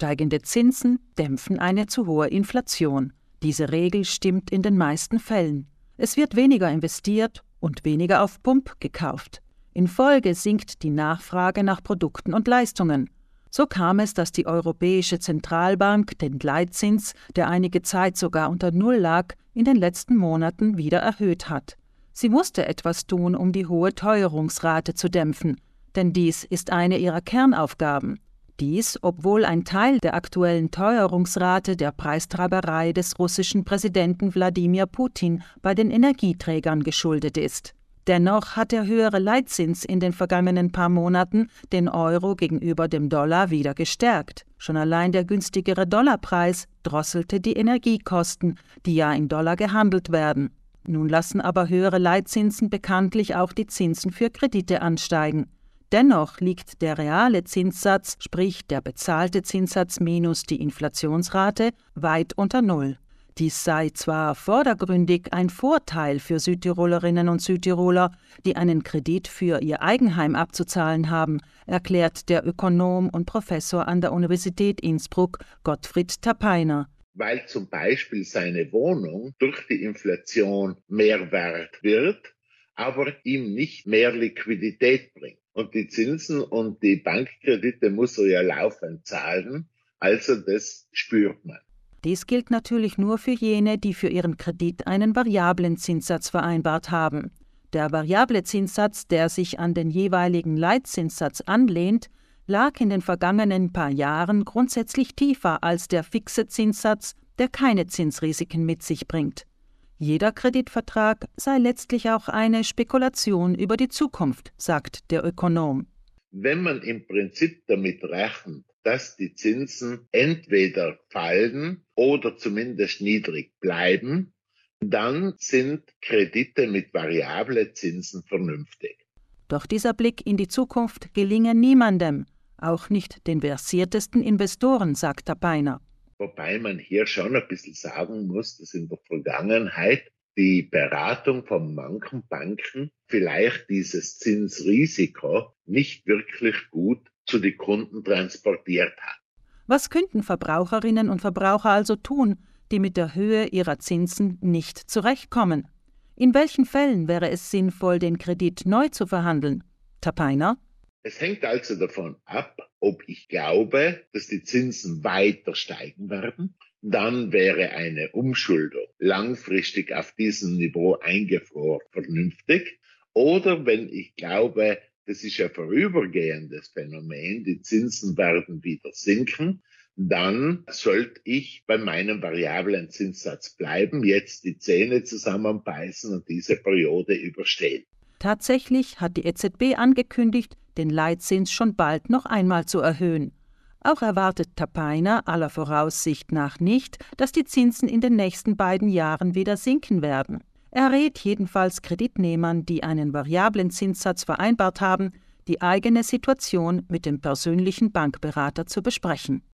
Steigende Zinsen dämpfen eine zu hohe Inflation. Diese Regel stimmt in den meisten Fällen. Es wird weniger investiert und weniger auf Pump gekauft. In Folge sinkt die Nachfrage nach Produkten und Leistungen. So kam es, dass die Europäische Zentralbank den Leitzins, der einige Zeit sogar unter Null lag, in den letzten Monaten wieder erhöht hat. Sie musste etwas tun, um die hohe Teuerungsrate zu dämpfen, denn dies ist eine ihrer Kernaufgaben. Dies, obwohl ein Teil der aktuellen Teuerungsrate der Preistreiberei des russischen Präsidenten Wladimir Putin bei den Energieträgern geschuldet ist. Dennoch hat der höhere Leitzins in den vergangenen paar Monaten den Euro gegenüber dem Dollar wieder gestärkt. Schon allein der günstigere Dollarpreis drosselte die Energiekosten, die ja in Dollar gehandelt werden. Nun lassen aber höhere Leitzinsen bekanntlich auch die Zinsen für Kredite ansteigen. Dennoch liegt der reale Zinssatz, sprich der bezahlte Zinssatz minus die Inflationsrate, weit unter Null. Dies sei zwar vordergründig ein Vorteil für Südtirolerinnen und Südtiroler, die einen Kredit für ihr Eigenheim abzuzahlen haben, erklärt der Ökonom und Professor an der Universität Innsbruck Gottfried Tapeiner. Weil zum Beispiel seine Wohnung durch die Inflation mehr wert wird, aber ihm nicht mehr Liquidität bringt. Und die Zinsen und die Bankkredite muss er ja laufend zahlen, also das spürt man. Dies gilt natürlich nur für jene, die für ihren Kredit einen variablen Zinssatz vereinbart haben. Der variable Zinssatz, der sich an den jeweiligen Leitzinssatz anlehnt, lag in den vergangenen paar Jahren grundsätzlich tiefer als der fixe Zinssatz, der keine Zinsrisiken mit sich bringt. Jeder Kreditvertrag sei letztlich auch eine Spekulation über die Zukunft, sagt der Ökonom. Wenn man im Prinzip damit rechnet, dass die Zinsen entweder fallen oder zumindest niedrig bleiben, dann sind Kredite mit variable Zinsen vernünftig. Doch dieser Blick in die Zukunft gelinge niemandem, auch nicht den versiertesten Investoren, sagt der Peiner. Wobei man hier schon ein bisschen sagen muss, dass in der Vergangenheit die Beratung von manchen Banken vielleicht dieses Zinsrisiko nicht wirklich gut zu den Kunden transportiert hat. Was könnten Verbraucherinnen und Verbraucher also tun, die mit der Höhe ihrer Zinsen nicht zurechtkommen? In welchen Fällen wäre es sinnvoll, den Kredit neu zu verhandeln? Tapeiner? Es hängt also davon ab, ob ich glaube, dass die Zinsen weiter steigen werden. Dann wäre eine Umschuldung langfristig auf diesem Niveau eingefroren vernünftig. Oder wenn ich glaube, das ist ein vorübergehendes Phänomen, die Zinsen werden wieder sinken, dann sollte ich bei meinem variablen Zinssatz bleiben, jetzt die Zähne zusammenbeißen und diese Periode überstehen. Tatsächlich hat die EZB angekündigt, den Leitzins schon bald noch einmal zu erhöhen. Auch erwartet Tapaina aller Voraussicht nach nicht, dass die Zinsen in den nächsten beiden Jahren wieder sinken werden. Er rät jedenfalls Kreditnehmern, die einen variablen Zinssatz vereinbart haben, die eigene Situation mit dem persönlichen Bankberater zu besprechen